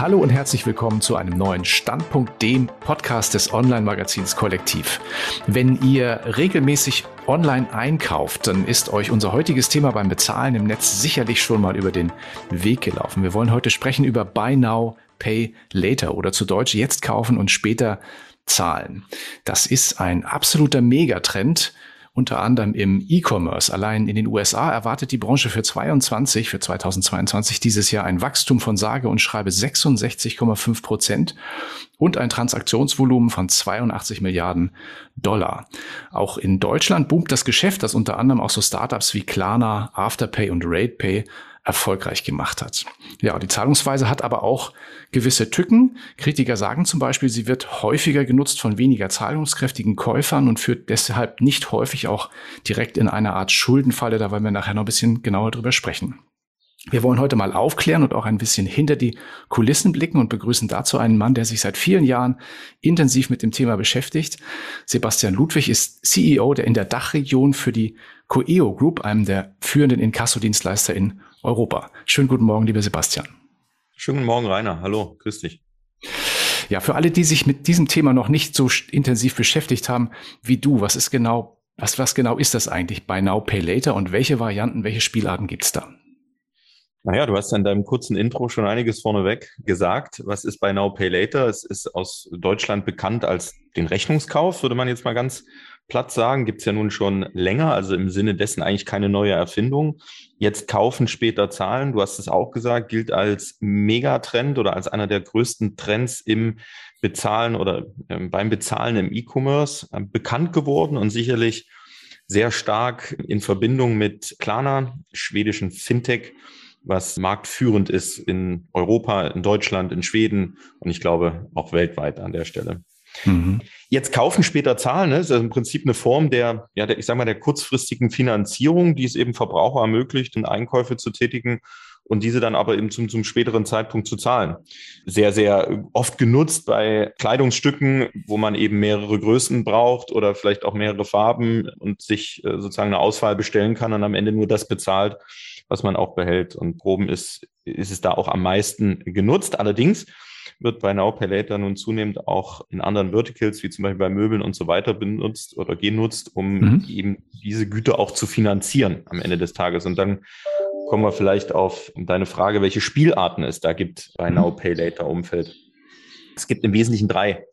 Hallo und herzlich willkommen zu einem neuen Standpunkt, dem Podcast des Online-Magazins Kollektiv. Wenn ihr regelmäßig online einkauft, dann ist euch unser heutiges Thema beim Bezahlen im Netz sicherlich schon mal über den Weg gelaufen. Wir wollen heute sprechen über Buy Now, Pay Later oder zu Deutsch jetzt kaufen und später zahlen. Das ist ein absoluter Megatrend unter anderem im E-Commerce. Allein in den USA erwartet die Branche für 22, für 2022 dieses Jahr ein Wachstum von sage und schreibe 66,5 Prozent und ein Transaktionsvolumen von 82 Milliarden Dollar. Auch in Deutschland boomt das Geschäft, das unter anderem auch so Startups wie Klarna, Afterpay und RatePay erfolgreich gemacht hat. Ja, die Zahlungsweise hat aber auch gewisse Tücken. Kritiker sagen zum Beispiel, sie wird häufiger genutzt von weniger zahlungskräftigen Käufern und führt deshalb nicht häufig auch direkt in eine Art Schuldenfalle. Da wollen wir nachher noch ein bisschen genauer drüber sprechen. Wir wollen heute mal aufklären und auch ein bisschen hinter die Kulissen blicken und begrüßen dazu einen Mann, der sich seit vielen Jahren intensiv mit dem Thema beschäftigt. Sebastian Ludwig ist CEO der in der Dachregion für die Coeo Group, einem der führenden Inkassodienstleister in Europa. Schönen guten Morgen, lieber Sebastian. Schönen guten Morgen, Rainer. Hallo, grüß dich. Ja, für alle, die sich mit diesem Thema noch nicht so intensiv beschäftigt haben wie du, was ist genau, was, was genau ist das eigentlich bei Now Pay Later und welche Varianten, welche Spielarten gibt's da? Naja, du hast in deinem kurzen Intro schon einiges vorneweg gesagt. Was ist bei Now Pay Later? Es ist aus Deutschland bekannt als den Rechnungskauf, würde man jetzt mal ganz platt sagen. Gibt es ja nun schon länger, also im Sinne dessen eigentlich keine neue Erfindung. Jetzt kaufen, später zahlen. Du hast es auch gesagt, gilt als Megatrend oder als einer der größten Trends im Bezahlen oder äh, beim Bezahlen im E-Commerce äh, bekannt geworden und sicherlich sehr stark in Verbindung mit Klarna, schwedischen Fintech, was marktführend ist in Europa, in Deutschland, in Schweden und ich glaube auch weltweit an der Stelle. Mhm. Jetzt kaufen, später zahlen, ne? das ist im Prinzip eine Form der, ja, der, ich sag mal, der kurzfristigen Finanzierung, die es eben Verbraucher ermöglicht, Einkäufe zu tätigen und diese dann aber eben zum, zum späteren Zeitpunkt zu zahlen. Sehr, sehr oft genutzt bei Kleidungsstücken, wo man eben mehrere Größen braucht oder vielleicht auch mehrere Farben und sich äh, sozusagen eine Auswahl bestellen kann und am Ende nur das bezahlt, was man auch behält. Und Proben ist, ist es da auch am meisten genutzt. Allerdings wird bei Now Pay Later nun zunehmend auch in anderen Verticals, wie zum Beispiel bei Möbeln und so weiter, benutzt oder genutzt, um mhm. eben diese Güter auch zu finanzieren am Ende des Tages. Und dann kommen wir vielleicht auf deine Frage, welche Spielarten es da gibt bei mhm. Now Pay Later Umfeld. Es gibt im Wesentlichen drei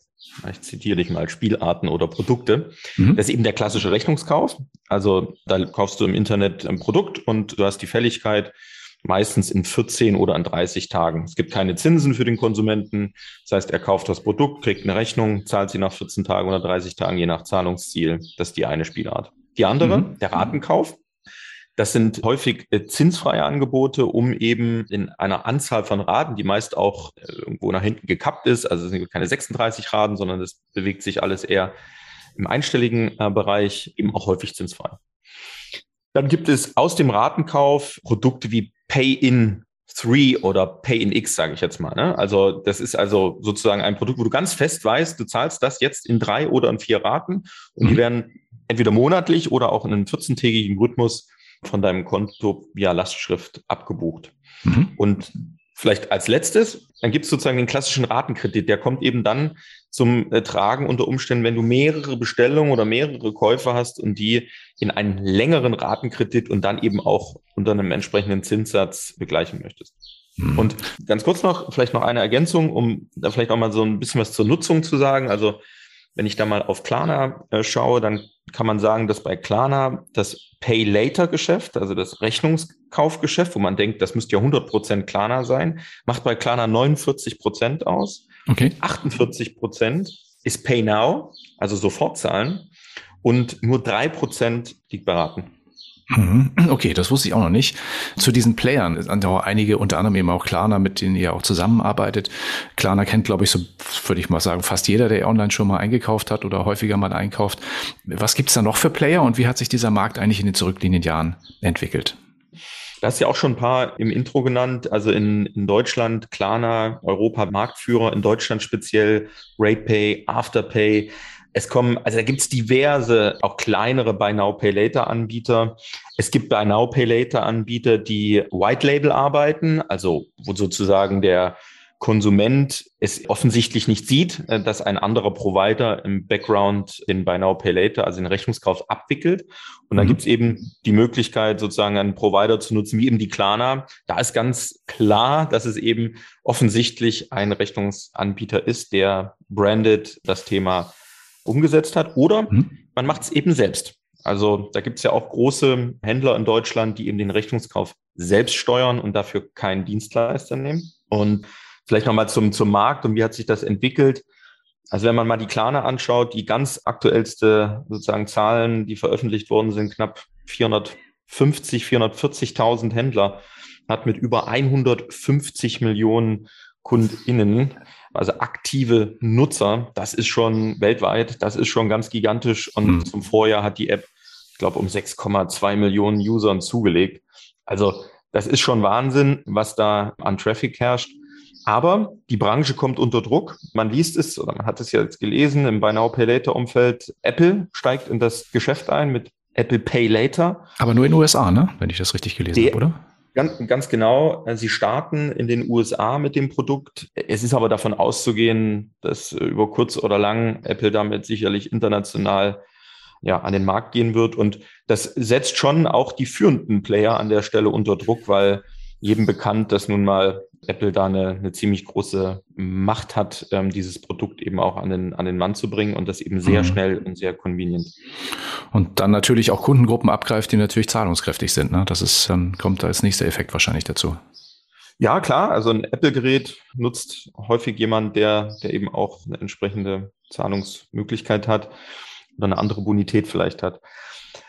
ich zitiere dich mal, Spielarten oder Produkte. Mhm. Das ist eben der klassische Rechnungskauf. Also da kaufst du im Internet ein Produkt und du hast die Fälligkeit, meistens in 14 oder an 30 Tagen. Es gibt keine Zinsen für den Konsumenten. Das heißt, er kauft das Produkt, kriegt eine Rechnung, zahlt sie nach 14 Tagen oder 30 Tagen, je nach Zahlungsziel. Das ist die eine Spielart. Die andere, mhm. der Ratenkauf. Das sind häufig äh, zinsfreie Angebote, um eben in einer Anzahl von Raten, die meist auch äh, irgendwo nach hinten gekappt ist, also es sind keine 36 Raten, sondern es bewegt sich alles eher im einstelligen äh, Bereich, eben auch häufig zinsfrei. Dann gibt es aus dem Ratenkauf Produkte wie Pay-in 3 oder Pay-in X, sage ich jetzt mal. Ne? Also das ist also sozusagen ein Produkt, wo du ganz fest weißt, du zahlst das jetzt in drei oder in vier Raten und mhm. die werden entweder monatlich oder auch in einem 14-tägigen Rhythmus von deinem Konto via Lastschrift abgebucht. Mhm. Und vielleicht als letztes, dann gibt es sozusagen den klassischen Ratenkredit. Der kommt eben dann zum äh, Tragen unter Umständen, wenn du mehrere Bestellungen oder mehrere Käufe hast und die in einen längeren Ratenkredit und dann eben auch unter einem entsprechenden Zinssatz begleichen möchtest. Mhm. Und ganz kurz noch, vielleicht noch eine Ergänzung, um da vielleicht auch mal so ein bisschen was zur Nutzung zu sagen. Also wenn ich da mal auf Klarna äh, schaue, dann kann man sagen, dass bei Klarna das Pay-Later-Geschäft, also das Rechnungskaufgeschäft, wo man denkt, das müsste ja 100 Prozent Klarna sein, macht bei Klarna 49 Prozent aus. Okay. 48 Prozent ist Pay Now, also sofort zahlen. Und nur 3% liegt beraten. Mhm. Okay, das wusste ich auch noch nicht. Zu diesen Playern sind auch einige, unter anderem eben auch Klarna, mit denen ihr auch zusammenarbeitet. Klarna kennt, glaube ich, so würde ich mal sagen, fast jeder, der online schon mal eingekauft hat oder häufiger mal einkauft. Was gibt es da noch für Player und wie hat sich dieser Markt eigentlich in den zurückliegenden Jahren entwickelt? Du hast ja auch schon ein paar im Intro genannt. Also in, in Deutschland Klarna, Europa Marktführer, in Deutschland speziell RatePay, Afterpay. Es kommen, also da gibt's diverse, auch kleinere Buy Now Pay Later Anbieter. Es gibt Buy Now Pay Later Anbieter, die White Label arbeiten, also wo sozusagen der Konsument es offensichtlich nicht sieht, äh, dass ein anderer Provider im Background den Buy Now Pay Later, also den Rechnungskauf abwickelt. Und da mhm. gibt es eben die Möglichkeit, sozusagen einen Provider zu nutzen, wie eben die Klarna. Da ist ganz klar, dass es eben offensichtlich ein Rechnungsanbieter ist, der branded das Thema umgesetzt hat. Oder mhm. man macht es eben selbst. Also da gibt es ja auch große Händler in Deutschland, die eben den Rechnungskauf selbst steuern und dafür keinen Dienstleister nehmen. Und vielleicht nochmal zum, zum Markt und wie hat sich das entwickelt. Also wenn man mal die Klarna anschaut, die ganz aktuellste sozusagen Zahlen, die veröffentlicht worden sind, knapp 450, 440.000 Händler, hat mit über 150 Millionen KundInnen, also aktive Nutzer, das ist schon weltweit, das ist schon ganz gigantisch. Und mhm. zum Vorjahr hat die App, ich glaube, um 6,2 Millionen Usern zugelegt. Also das ist schon Wahnsinn, was da an Traffic herrscht. Aber die Branche kommt unter Druck. Man liest es oder man hat es ja jetzt gelesen im Buy Now Pay Later Umfeld. Apple steigt in das Geschäft ein mit Apple Pay Later. Aber nur in den USA, ne? Wenn ich das richtig gelesen habe, oder? Ganz, ganz genau. Sie starten in den USA mit dem Produkt. Es ist aber davon auszugehen, dass über kurz oder lang Apple damit sicherlich international ja, an den Markt gehen wird. Und das setzt schon auch die führenden Player an der Stelle unter Druck, weil jedem bekannt, dass nun mal Apple da eine, eine ziemlich große Macht hat, ähm, dieses Produkt eben auch an den, an den Mann zu bringen und das eben sehr mhm. schnell und sehr convenient. Und dann natürlich auch Kundengruppen abgreift, die natürlich zahlungskräftig sind. Ne? Das ist, dann kommt da als nächster Effekt wahrscheinlich dazu. Ja, klar. Also ein Apple-Gerät nutzt häufig jemand, der, der eben auch eine entsprechende Zahlungsmöglichkeit hat oder eine andere Bonität vielleicht hat.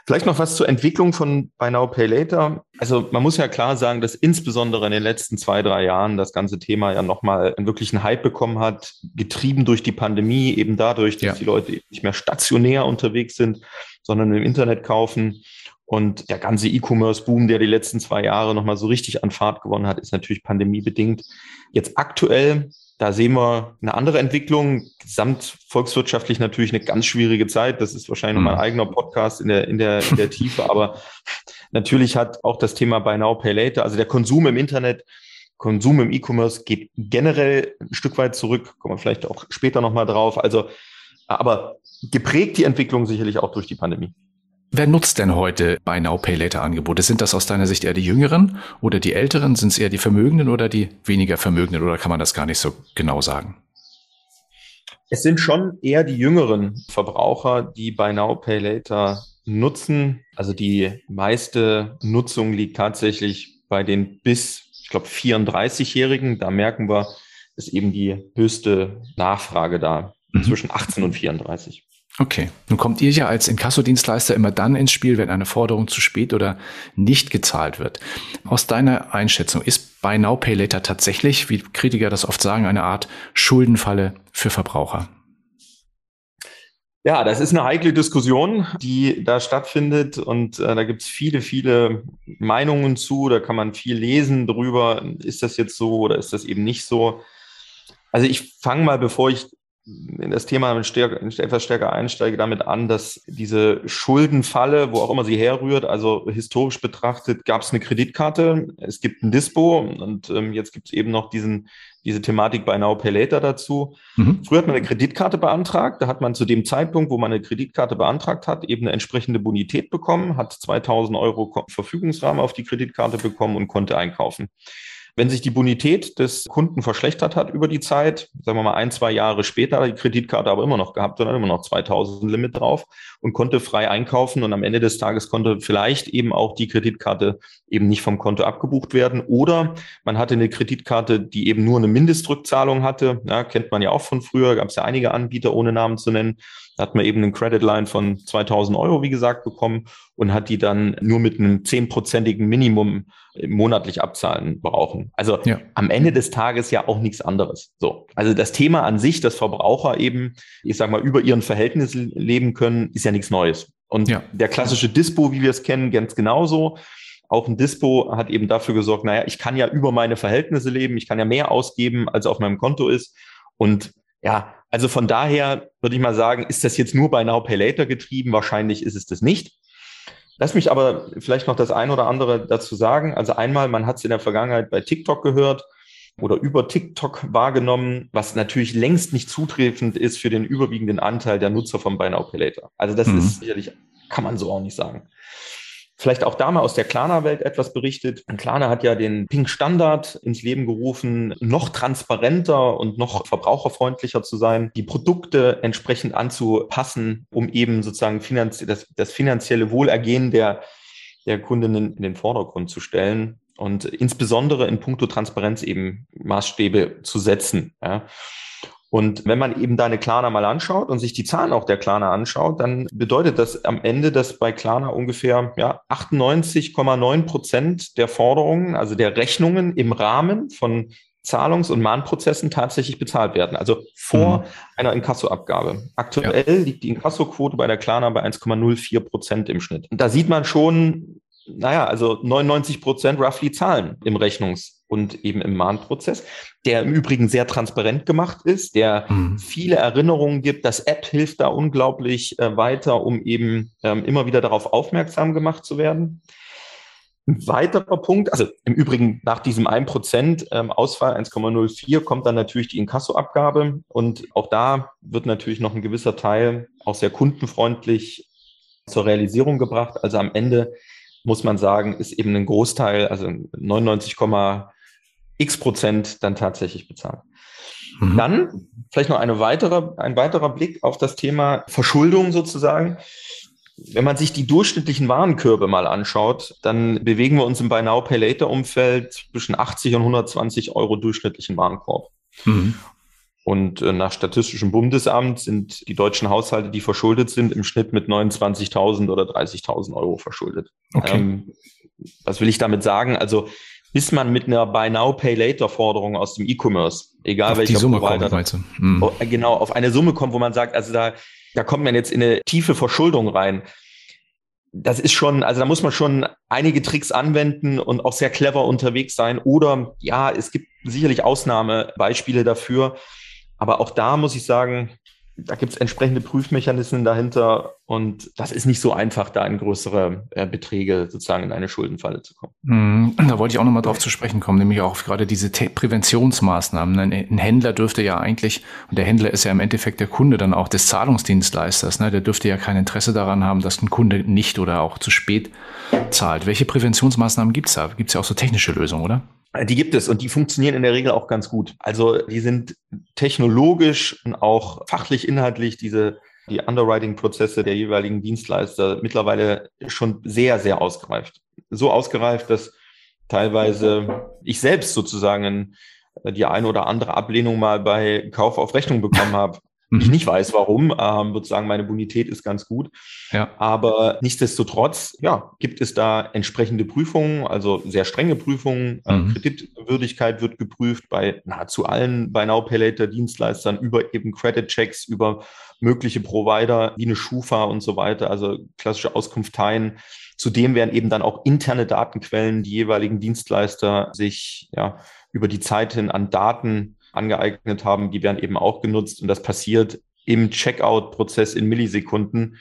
Vielleicht noch was zur Entwicklung von Buy Now Pay Later. Also man muss ja klar sagen, dass insbesondere in den letzten zwei, drei Jahren das ganze Thema ja nochmal einen wirklichen Hype bekommen hat, getrieben durch die Pandemie, eben dadurch, dass ja. die Leute nicht mehr stationär unterwegs sind, sondern im Internet kaufen. Und der ganze E-Commerce-Boom, der die letzten zwei Jahre nochmal so richtig an Fahrt gewonnen hat, ist natürlich pandemiebedingt. Jetzt aktuell da sehen wir eine andere Entwicklung. Gesamtvolkswirtschaftlich natürlich eine ganz schwierige Zeit. Das ist wahrscheinlich mhm. mein eigener Podcast in der, in der, in der Tiefe. Aber natürlich hat auch das Thema Buy Now, Pay Later, also der Konsum im Internet, Konsum im E-Commerce geht generell ein Stück weit zurück. Kommen wir vielleicht auch später nochmal drauf. Also, aber geprägt die Entwicklung sicherlich auch durch die Pandemie. Wer nutzt denn heute Buy Now Pay Later Angebote? Sind das aus deiner Sicht eher die Jüngeren oder die Älteren? Sind es eher die Vermögenden oder die weniger Vermögenden oder kann man das gar nicht so genau sagen? Es sind schon eher die jüngeren Verbraucher, die Buy Now Pay Later nutzen. Also die meiste Nutzung liegt tatsächlich bei den bis, ich glaube, 34-Jährigen. Da merken wir, ist eben die höchste Nachfrage da mhm. zwischen 18 und 34. Okay. Nun kommt ihr ja als Inkassodienstleister immer dann ins Spiel, wenn eine Forderung zu spät oder nicht gezahlt wird. Aus deiner Einschätzung ist Buy Now Pay Later tatsächlich, wie Kritiker das oft sagen, eine Art Schuldenfalle für Verbraucher? Ja, das ist eine heikle Diskussion, die da stattfindet und äh, da gibt es viele, viele Meinungen zu. Da kann man viel lesen drüber. Ist das jetzt so oder ist das eben nicht so? Also ich fange mal, bevor ich in das Thema etwas stärker einsteige, damit an, dass diese Schuldenfalle, wo auch immer sie herrührt, also historisch betrachtet, gab es eine Kreditkarte, es gibt ein Dispo und ähm, jetzt gibt es eben noch diesen, diese Thematik bei Now Pay Later dazu. Mhm. Früher hat man eine Kreditkarte beantragt, da hat man zu dem Zeitpunkt, wo man eine Kreditkarte beantragt hat, eben eine entsprechende Bonität bekommen, hat 2000 Euro Verfügungsrahmen auf die Kreditkarte bekommen und konnte einkaufen. Wenn sich die Bonität des Kunden verschlechtert hat über die Zeit, sagen wir mal ein, zwei Jahre später, die Kreditkarte aber immer noch gehabt dann immer noch 2000 Limit drauf und konnte frei einkaufen und am Ende des Tages konnte vielleicht eben auch die Kreditkarte eben nicht vom Konto abgebucht werden. Oder man hatte eine Kreditkarte, die eben nur eine Mindestrückzahlung hatte, ja, kennt man ja auch von früher, gab es ja einige Anbieter, ohne Namen zu nennen, da hat man eben einen Credit Line von 2000 Euro, wie gesagt, bekommen und hat die dann nur mit einem zehnprozentigen Minimum monatlich abzahlen brauchen. Also ja. am Ende des Tages ja auch nichts anderes. So. Also das Thema an sich, dass Verbraucher eben, ich sag mal, über ihren Verhältnissen leben können, ist ja nichts Neues. Und ja. der klassische Dispo, wie wir es kennen, ganz genauso. Auch ein Dispo hat eben dafür gesorgt, naja, ich kann ja über meine Verhältnisse leben, ich kann ja mehr ausgeben, als auf meinem Konto ist. Und ja, also von daher würde ich mal sagen, ist das jetzt nur bei Now Pay Later getrieben? Wahrscheinlich ist es das nicht. Lass mich aber vielleicht noch das ein oder andere dazu sagen. Also einmal, man hat es in der Vergangenheit bei TikTok gehört. oder über TikTok wahrgenommen, was natürlich längst nicht zutreffend ist für den überwiegenden Anteil der Nutzer von Buy Now Pay Later. Also das mhm. ist sicherlich, kann man so auch nicht sagen. Vielleicht auch da mal aus der Klarna-Welt etwas berichtet. Klarna hat ja den Pink Standard ins Leben gerufen, noch transparenter und noch verbraucherfreundlicher zu sein, die Produkte entsprechend anzupassen, um eben sozusagen finanzie das, das finanzielle Wohlergehen der, der Kundinnen in den Vordergrund zu stellen und insbesondere in puncto Transparenz eben Maßstäbe zu setzen. Ja. Und wenn man eben deine Klarna mal anschaut und sich die Zahlen auch der Klarna anschaut, dann bedeutet das am Ende, dass bei Klarna ungefähr ja, 98,9 Prozent der Forderungen, also der Rechnungen im Rahmen von Zahlungs- und Mahnprozessen tatsächlich bezahlt werden, also vor mhm. einer Inkassoabgabe. Aktuell ja. liegt die Inkassoquote bei der Klarna bei 1,04 Prozent im Schnitt. Und da sieht man schon, naja, also 99 Prozent roughly zahlen im Rechnungs- und eben im Mahnprozess, der im Übrigen sehr transparent gemacht ist, der mhm. viele Erinnerungen gibt. Das App hilft da unglaublich äh, weiter, um eben ähm, immer wieder darauf aufmerksam gemacht zu werden. Ein weiterer Punkt, also im Übrigen nach diesem 1% ähm, Ausfall 1,04 kommt dann natürlich die Inkassoabgabe und auch da wird natürlich noch ein gewisser Teil auch sehr kundenfreundlich zur Realisierung gebracht. Also am Ende muss man sagen, ist eben ein Großteil, also 99, x Prozent dann tatsächlich bezahlt. Mhm. Dann vielleicht noch eine weitere, ein weiterer Blick auf das Thema Verschuldung sozusagen. Wenn man sich die durchschnittlichen Warenkörbe mal anschaut, dann bewegen wir uns im Buy Now Pay Later Umfeld zwischen 80 und 120 Euro durchschnittlichen Warenkorb. Mhm. Und äh, nach Statistischem Bundesamt sind die deutschen Haushalte, die verschuldet sind, im Schnitt mit 29.000 oder 30.000 Euro verschuldet. Okay. Ähm, was will ich damit sagen? Also bis man mit einer Buy Now Pay Later Forderung aus dem E-Commerce, egal auf welcher die Summe Provider, kommt, mhm. genau auf eine Summe kommt, wo man sagt, also da da kommt man jetzt in eine tiefe Verschuldung rein. Das ist schon, also da muss man schon einige Tricks anwenden und auch sehr clever unterwegs sein. Oder ja, es gibt sicherlich Ausnahmebeispiele dafür. Aber auch da muss ich sagen, da gibt es entsprechende Prüfmechanismen dahinter und das ist nicht so einfach, da in größere äh, Beträge sozusagen in eine Schuldenfalle zu kommen. Mhm. Da wollte ich auch nochmal drauf zu sprechen kommen, nämlich auch gerade diese Te Präventionsmaßnahmen. Ein, ein, Händler dürfte ja eigentlich, und der Händler ist ja im Endeffekt der Kunde dann auch des Zahlungsdienstleisters, ne? der dürfte ja kein Interesse daran haben, dass ein Kunde nicht oder auch zu spät zahlt. Welche Präventionsmaßnahmen gibt es da? Gibt es ja auch so technische Lösungen, oder? Die gibt es und die funktionieren in der Regel auch ganz gut. Also die sind technologisch und auch fachlich inhaltlich diese die Underwriting-Prozesse der jeweiligen Dienstleister mittlerweile schon sehr, sehr ausgereift. So ausgereift, dass teilweise ich selbst sozusagen die eine oder andere Ablehnung mal bei Kauf auf Rechnung bekommen habe, ich mhm. nicht weiß, warum. Ähm, würde sagen, meine Bonität ist ganz gut. Ja. Aber nichtsdestotrotz, ja, gibt es da entsprechende Prüfungen, also sehr strenge Prüfungen. Ähm, mhm. Kreditwürdigkeit wird geprüft bei nahezu allen Buy Now Pay Later Dienstleistern über eben Credit Checks, über mögliche Provider wie eine Schufa und so weiter, also klassische Auskunfteien. Zudem werden eben dann auch interne Datenquellen, die jeweiligen Dienstleister sich ja über die Zeit hin an Daten angeeignet haben, die werden eben auch genutzt und das passiert im Checkout-Prozess in Millisekunden.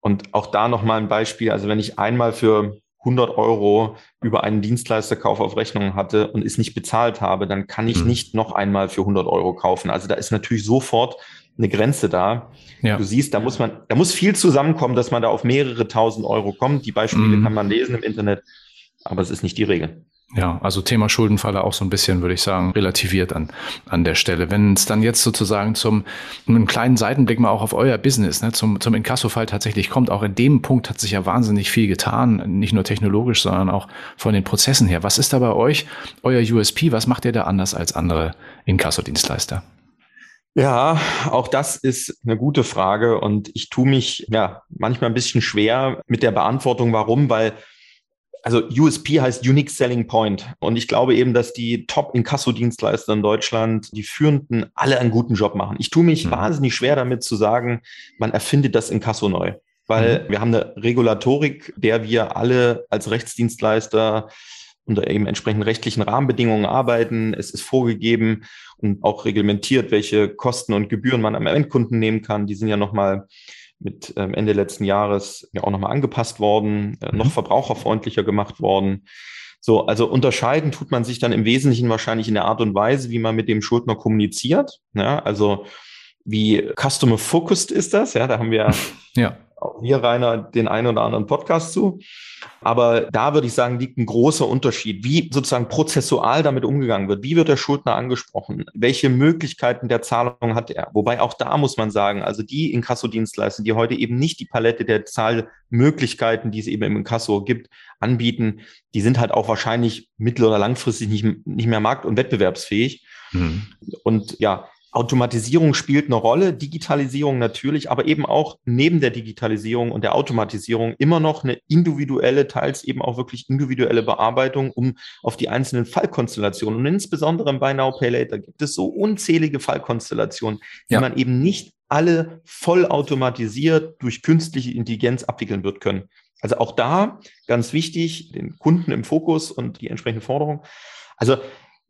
Und auch da nochmal ein Beispiel. Also wenn ich einmal für 100 Euro über einen Dienstleisterkauf auf Rechnung hatte und es nicht bezahlt habe, dann kann ich mhm. nicht noch einmal für 100 Euro kaufen. Also da ist natürlich sofort eine Grenze da. Ja. Du siehst, da muss man, da muss viel zusammenkommen, dass man da auf mehrere tausend Euro kommt. Die Beispiele mhm. kann man lesen im Internet, aber es ist nicht die Regel. Ja, also Thema Schuldenfalle auch so ein bisschen, würde ich sagen, relativiert an, an der Stelle. Wenn es dann jetzt sozusagen zum einem kleinen Seitenblick mal auch auf euer Business, ne, zum, zum Inkasso-Fall tatsächlich kommt, auch in dem Punkt hat sich ja wahnsinnig viel getan, nicht nur technologisch, sondern auch von den Prozessen her. Was ist da bei euch euer USP? Was macht ihr da anders als andere Inkasso-Dienstleister? Ja, auch das ist eine gute Frage und ich tue mich ja manchmal ein bisschen schwer mit der Beantwortung, warum, weil also USP heißt Unique Selling Point. Und ich glaube eben, dass die Top-Inkasso-Dienstleister in Deutschland, die führenden, alle einen guten Job machen. Ich tue mich mhm. wahnsinnig schwer damit zu sagen, man erfindet das Inkasso neu. Weil mhm. wir haben eine Regulatorik, der wir alle als Rechtsdienstleister unter eben entsprechenden rechtlichen Rahmenbedingungen arbeiten. Es ist vorgegeben und auch reglementiert, welche Kosten und Gebühren man am Endkunden nehmen kann. Die sind ja nochmal mit ähm, Ende letzten Jahres ja auch nochmal angepasst worden, äh, noch mhm. verbraucherfreundlicher gemacht worden. So, also unterscheiden tut man sich dann im Wesentlichen wahrscheinlich in der Art und Weise, wie man mit dem Schuldner kommuniziert. Ja, also wie customer focused ist das? Ja, da haben wir ja. Auch hier Rainer den einen oder anderen Podcast zu. Aber da würde ich sagen, liegt ein großer Unterschied, wie sozusagen prozessual damit umgegangen wird. Wie wird der Schuldner angesprochen? Welche Möglichkeiten der Zahlung hat er? Wobei auch da muss man sagen, also die Inkasso-Dienstleister, die heute eben nicht die Palette der Zahlmöglichkeiten, die es eben im Inkasso gibt, anbieten, die sind halt auch wahrscheinlich mittel- oder langfristig nicht, nicht mehr markt- und wettbewerbsfähig. Mhm. Und ja, Automatisierung spielt eine Rolle, Digitalisierung natürlich, aber eben auch neben der Digitalisierung und der Automatisierung immer noch eine individuelle, teils eben auch wirklich individuelle Bearbeitung, um auf die einzelnen Fallkonstellationen und insbesondere Buy Now Pay Later gibt es so unzählige Fallkonstellationen, die ja. man eben nicht alle vollautomatisiert durch künstliche Intelligenz abwickeln wird können. Also auch da ganz wichtig, den Kunden im Fokus und die entsprechende Forderung. Also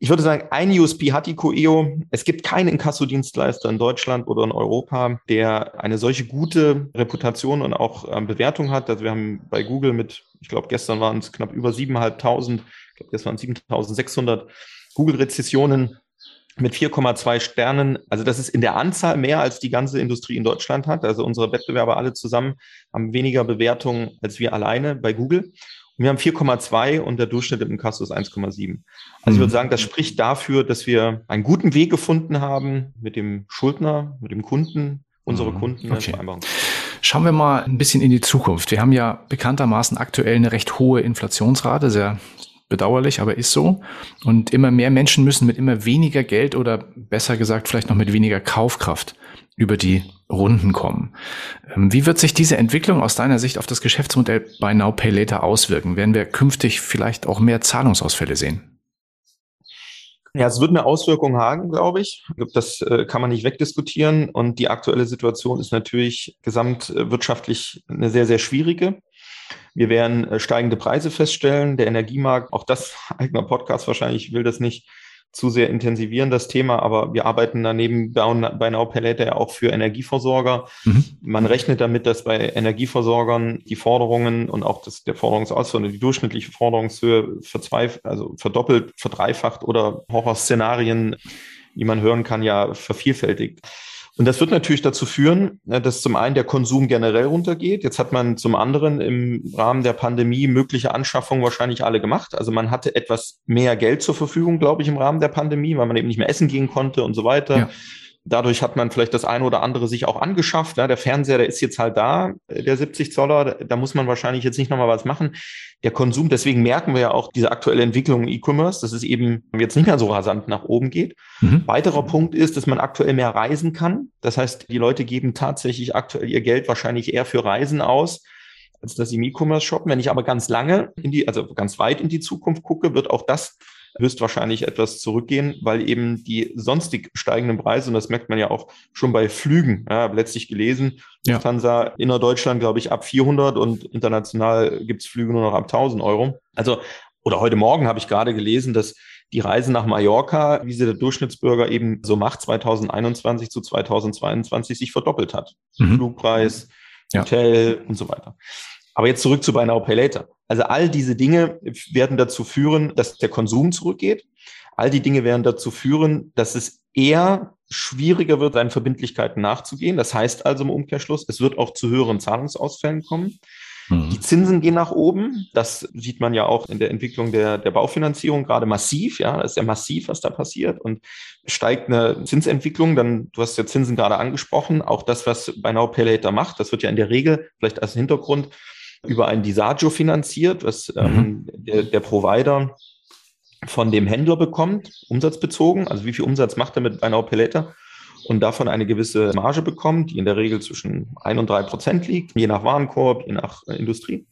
ich würde sagen, ein USP hat die Coeo. Es gibt keinen Inkassodienstleister in Deutschland oder in Europa, der eine solche gute Reputation und auch ähm, Bewertung hat. Also wir haben bei Google mit, ich glaube, gestern waren es knapp über 7.500, ich glaube, das waren 7.600 Google-Rezessionen mit 4,2 Sternen. Also das ist in der Anzahl mehr als die ganze Industrie in Deutschland hat. Also unsere Wettbewerber alle zusammen haben weniger Bewertungen als wir alleine bei Google. Wir haben 4,2 und der Durchschnitt im Inkasso ist 1,7. Also mhm. ich würde sagen, das spricht dafür, dass wir einen guten Weg gefunden haben mit dem Schuldner, mit dem Kunden, unsere mhm. Kunden okay. Schauen wir mal ein bisschen in die Zukunft. Wir haben ja bekanntermaßen aktuell eine recht hohe Inflationsrate, sehr bedauerlich, aber ist so. Und immer mehr Menschen müssen mit immer weniger Geld oder besser gesagt vielleicht noch mit weniger Kaufkraft über die Runden kommen. Ähm, wie wird sich diese Entwicklung aus deiner Sicht auf das Geschäftsmodell Buy Now Pay Later auswirken? Werden wir künftig vielleicht auch mehr Zahlungsausfälle sehen? Ja, es wird eine Auswirkung haben, glaube ich. Das äh, kann man nicht wegdiskutieren. Und die aktuelle Situation ist natürlich gesamtwirtschaftlich eine sehr, sehr schwierige. Wir werden äh, steigende Preise feststellen. Der Energiemarkt, auch das eigener Podcast wahrscheinlich will das nicht zu sehr intensivieren, das Thema, aber wir arbeiten daneben bei Now Palette ja auch für Energieversorger. Mhm. Man rechnet damit, dass bei Energieversorgern die Forderungen und auch das, der Forderungsausfall, die durchschnittliche Forderungshöhe verzweif also verdoppelt, verdreifacht oder Horrorszenarien, die man hören kann, ja vervielfältigt. Und das wird natürlich dazu führen, äh, dass zum einen der Konsum generell runtergeht. Jetzt hat man zum anderen im Rahmen der Pandemie mögliche Anschaffungen wahrscheinlich alle gemacht. Also man hatte etwas mehr Geld zur Verfügung, glaube ich, im Rahmen der Pandemie, weil man eben nicht mehr essen gehen konnte und so weiter. Ja. Dadurch hat man vielleicht das eine oder andere sich auch angeschafft. Ja, der Fernseher, der ist jetzt halt da, äh, der 70 Zoller. Da muss man wahrscheinlich jetzt nicht nochmal was machen. Der Konsum, deswegen merken wir ja auch diese aktuelle Entwicklung im E-Commerce, dass es eben jetzt nicht mehr so rasant nach oben geht. Mhm. Weiterer Punkt ist, dass man aktuell mehr reisen kann. Das heißt, die Leute geben tatsächlich aktuell ihr Geld wahrscheinlich eher für Reisen aus als dass sie im E-Commerce shoppen. Wenn ich aber ganz lange in die, also ganz weit in die Zukunft gucke, wird auch das höchstwahrscheinlich etwas zurückgehen, weil eben die sonstig steigenden Preise, und das merkt man ja auch schon bei Flügen, ja, letztlich gelesen, ja. Lufthansa innerdeutschland, glaube ich, ab 400 und international gibt es Flüge nur noch ab 1000 Euro. Also, oder heute Morgen habe ich gerade gelesen, dass die Reise nach Mallorca, wie sie der Durchschnittsbürger eben so macht, 2021 zu 2022 sich verdoppelt hat. Mhm. Flugpreis, Hotel ja. und so weiter. Aber jetzt zurück zu Buy Now Pay Later. Also all diese Dinge werden dazu führen, dass der Konsum zurückgeht. All die Dinge werden dazu führen, dass es eher schwieriger wird, seinen Verbindlichkeiten nachzugehen. Das heißt also im Umkehrschluss, es wird auch zu höheren Zahlungsausfällen kommen. Mhm. Die Zinsen gehen nach oben. Das sieht man ja auch in der Entwicklung der, der Baufinanzierung gerade massiv. Ja, das ist ja massiv, was da passiert. Und steigt eine Zinsentwicklung, dann, du hast ja Zinsen gerade angesprochen, auch das, was bei Now Pay Later macht, das wird ja in der Regel, vielleicht als Hintergrund, über ein Disagio finanziert, was ähm, mhm. der, der Provider von dem Händler bekommt, umsatzbezogen. Also wie viel Umsatz macht er mit einer Pelletter? Und davon eine gewisse Marge bekommt, die in der Regel zwischen ein und drei Prozent liegt, je nach Warenkorb, je nach äh, Industrie.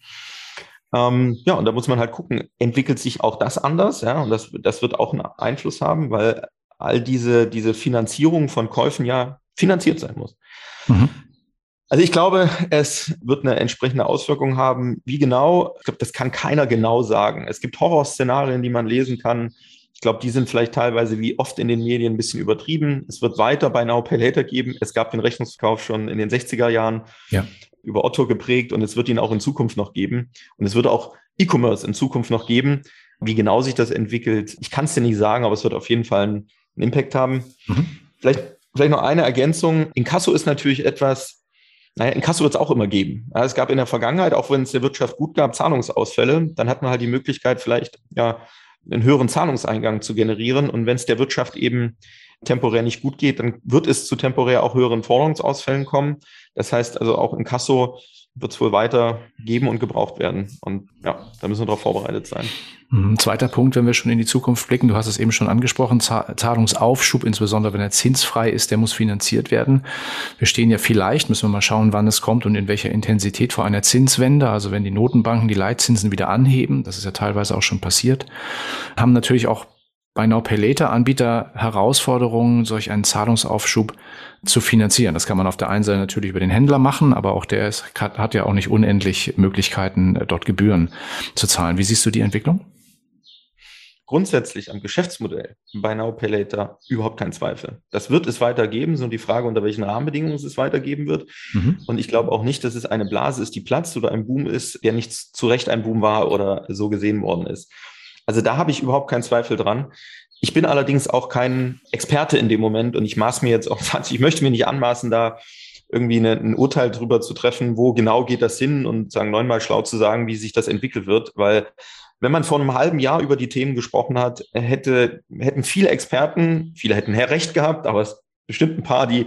Ähm, ja, und da muss man halt gucken, entwickelt sich auch das anders? Ja, und das, das wird auch einen Einfluss haben, weil all diese, diese Finanzierung von Käufen ja finanziert sein muss. Mhm. Also ich glaube, es wird eine entsprechende Auswirkung haben. Wie genau? Ich glaube, das kann keiner genau sagen. Es gibt Horrorszenarien, die man lesen kann. Ich glaube, die sind vielleicht teilweise wie oft in den Medien ein bisschen übertrieben. Es wird weiter bei Now Pay Later geben. Es gab den Rechnungsverkauf schon in den 60er Jahren ja. über Otto geprägt und es wird ihn auch in Zukunft noch geben. Und es wird auch E-Commerce in Zukunft noch geben. Wie genau sich das entwickelt, ich kann es dir nicht sagen, aber es wird auf jeden Fall einen, Impact haben. Mhm. Vielleicht, vielleicht noch eine Ergänzung. Inkasso ist natürlich etwas, naja, Inkasso wird es auch immer geben. Ja, es gab in der Vergangenheit, auch wenn es der Wirtschaft gut gab, Zahlungsausfälle. Dann hat man halt die Möglichkeit, vielleicht ja einen höheren Zahlungseingang zu generieren. Und wenn es der Wirtschaft eben temporär nicht gut geht, dann wird es zu temporär auch höheren Forderungsausfällen kommen. Das heißt also auch in Kasso wird es wohl weiter geben und gebraucht werden. Und ja, da müssen wir darauf vorbereitet sein. Mhm. Zweiter Punkt, wenn wir schon in die Zukunft blicken, du hast es eben schon angesprochen, Zahlungsaufschub, insbesondere wenn er zinsfrei ist, der muss finanziert werden. Wir stehen ja vielleicht, müssen wir mal schauen, wann es kommt und in welcher Intensität vor einer Zinswende, also wenn die Notenbanken die Leitzinsen wieder anheben, das ist ja teilweise auch schon passiert, haben natürlich auch bei Now Pay Later Anbieter Herausforderungen, solch einen Zahlungsaufschub zu finanzieren. Das kann man auf der einen Seite natürlich über den Händler machen, aber auch der ist, hat ja auch nicht unendlich Möglichkeiten, äh, dort Gebühren zu zahlen. Wie siehst du die Entwicklung? Grundsätzlich am Geschäftsmodell bei Now Pay Later überhaupt kein Zweifel. Das wird es weitergeben, so die Frage, unter welchen Rahmenbedingungen es weitergeben wird. Mhm. Und ich glaube auch nicht, dass es eine Blase ist, die platzt oder ein Boom ist, der nicht zu Recht ein Boom war oder so gesehen worden ist. Also da habe ich überhaupt keinen Zweifel dran. Ich bin allerdings auch kein Experte in dem Moment und ich maß mir jetzt auch, ich möchte mir nicht anmaßen, da irgendwie eine, ein Urteil drüber zu treffen, wo genau geht das hin und sagen neunmal schlau zu sagen, wie sich das entwickelt wird, weil wenn man vor einem halben Jahr über die Themen gesprochen hat, hätte, hätten viele Experten, viele hätten recht gehabt, aber es bestimmt ein paar, die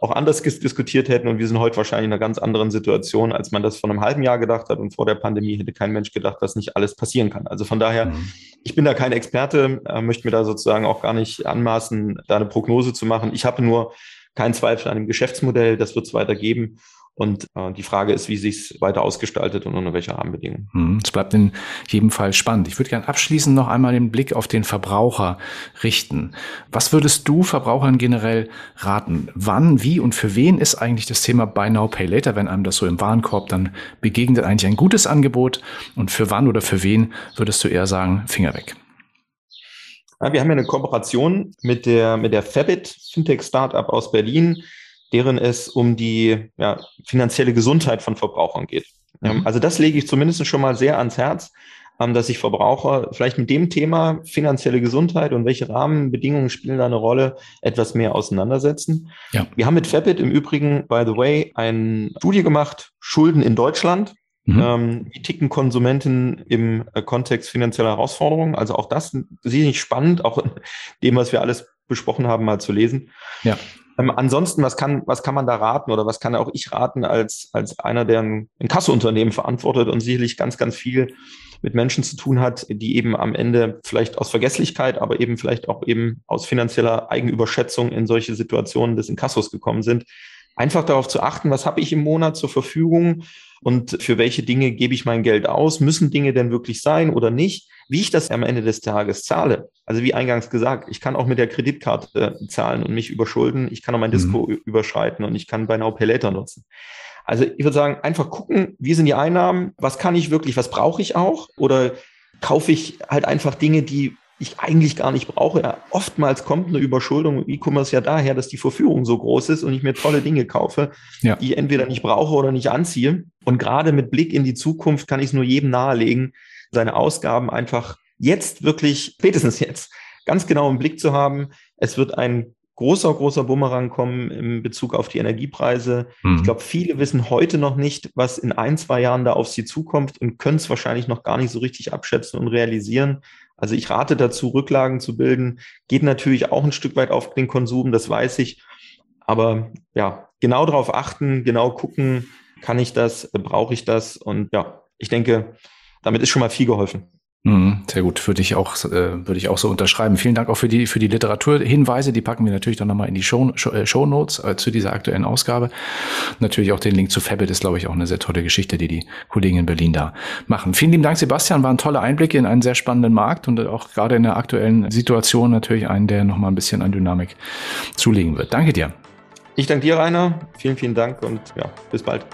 auch anders diskutiert hätten. Und wir sind heute wahrscheinlich in einer ganz anderen Situation, als man das vor einem halben Jahr gedacht hat. Und vor der Pandemie hätte kein Mensch gedacht, dass nicht alles passieren kann. Also von daher, mhm. ich bin da kein Experte, äh, möchte mir da sozusagen auch gar nicht anmaßen, da eine Prognose zu machen. Ich habe nur keinen Zweifel an dem Geschäftsmodell, das wird es weiter geben. Und äh, die Frage ist, wie sich es weiter ausgestaltet und unter welcher Rahmenbedingungen. Hm, es bleibt in jedem Fall spannend. Ich würde gerne abschließend noch einmal den Blick auf den Verbraucher richten. Was würdest du Verbrauchern generell raten? Wann, wie und für wen ist eigentlich das Thema Buy Now, Pay Later, wenn einem das so im Warenkorb dann begegnet, eigentlich ein gutes Angebot? Und für wann oder für wen würdest du eher sagen, Finger weg? Ja, wir haben ja eine Kooperation mit der, mit der Fabit, Fintech-Startup aus Berlin deren es um die ja, finanzielle Gesundheit von Verbrauchern geht. Mhm. Also das lege ich zumindest schon mal sehr ans Herz, ähm, dass sich Verbraucher vielleicht mit dem Thema finanzielle Gesundheit und welche Rahmenbedingungen spielen da eine Rolle, etwas mehr auseinandersetzen. Ja. Wir haben mit Fabit im Übrigen, by the way, eine Studie gemacht, Schulden in Deutschland. Mhm. Ähm, wie ticken Konsumenten im äh, Kontext finanzieller Herausforderungen? Also auch das sehe ich spannend, auch dem, was wir alles besprochen haben, mal zu lesen. Ja. Ähm, ansonsten, was kann, was kann man da raten oder was kann auch ich raten als, als einer, der ein, ein Kasseunternehmen verantwortet und sicherlich ganz, ganz viel mit Menschen zu tun hat, die eben am Ende vielleicht aus Vergesslichkeit, aber eben vielleicht auch eben aus finanzieller Eigenüberschätzung in solche Situationen des Inkassos gekommen sind. Einfach darauf zu achten, was habe ich im Monat zur Verfügung und für welche Dinge gebe ich mein Geld aus? Müssen Dinge denn wirklich sein oder nicht? Wie ich das am Ende des Tages zahle, also wie eingangs gesagt, ich kann auch mit der Kreditkarte zahlen und mich überschulden, ich kann auch mein Disco mhm. überschreiten und ich kann bei Now Pay Later nutzen. Also ich würde sagen, einfach gucken, wie sind die Einnahmen, was kann ich wirklich, was brauche ich auch oder kaufe ich halt einfach Dinge, die ich eigentlich gar nicht brauche. Ja, oftmals kommt eine Überschuldung im E-Commerce ja daher, dass die Verführung so groß ist und ich mir tolle Dinge kaufe, ja. die ich entweder nicht brauche oder nicht anziehe. Und gerade mit Blick in die Zukunft kann ich es nur jedem nahelegen, seine Ausgaben einfach jetzt wirklich, spätestens jetzt, ganz genau im Blick zu haben. Es wird ein großer, großer Bumerang kommen in Bezug auf die Energiepreise. Mhm. Ich glaube, viele wissen heute noch nicht, was in ein, zwei Jahren da auf sie zukommt und können es wahrscheinlich noch gar nicht so richtig abschätzen und realisieren. Also ich rate dazu, Rücklagen zu bilden. Geht natürlich auch ein Stück weit auf den Konsum, das weiß ich. Aber ja, genau darauf achten, genau gucken, kann ich das, brauche ich das? Und ja, ich denke, damit ist schon mal viel geholfen. Mhm, sehr gut, würde ich auch äh, würde ich auch so unterschreiben. Vielen Dank auch für die für die Literaturhinweise. Die packen wir natürlich dann nochmal in die Show, äh, Show Notes äh, zu dieser aktuellen Ausgabe. Natürlich auch den Link zu Fabit ist, glaube ich, auch eine sehr tolle Geschichte, die die Kollegen in Berlin da machen. Vielen lieben Dank, Sebastian. Waren tolle Einblicke in einen sehr spannenden Markt und auch gerade in der aktuellen Situation natürlich einen, der nochmal ein bisschen an Dynamik zulegen wird. Danke dir. Ich danke dir, Rainer. Vielen, vielen Dank und ja, bis bald.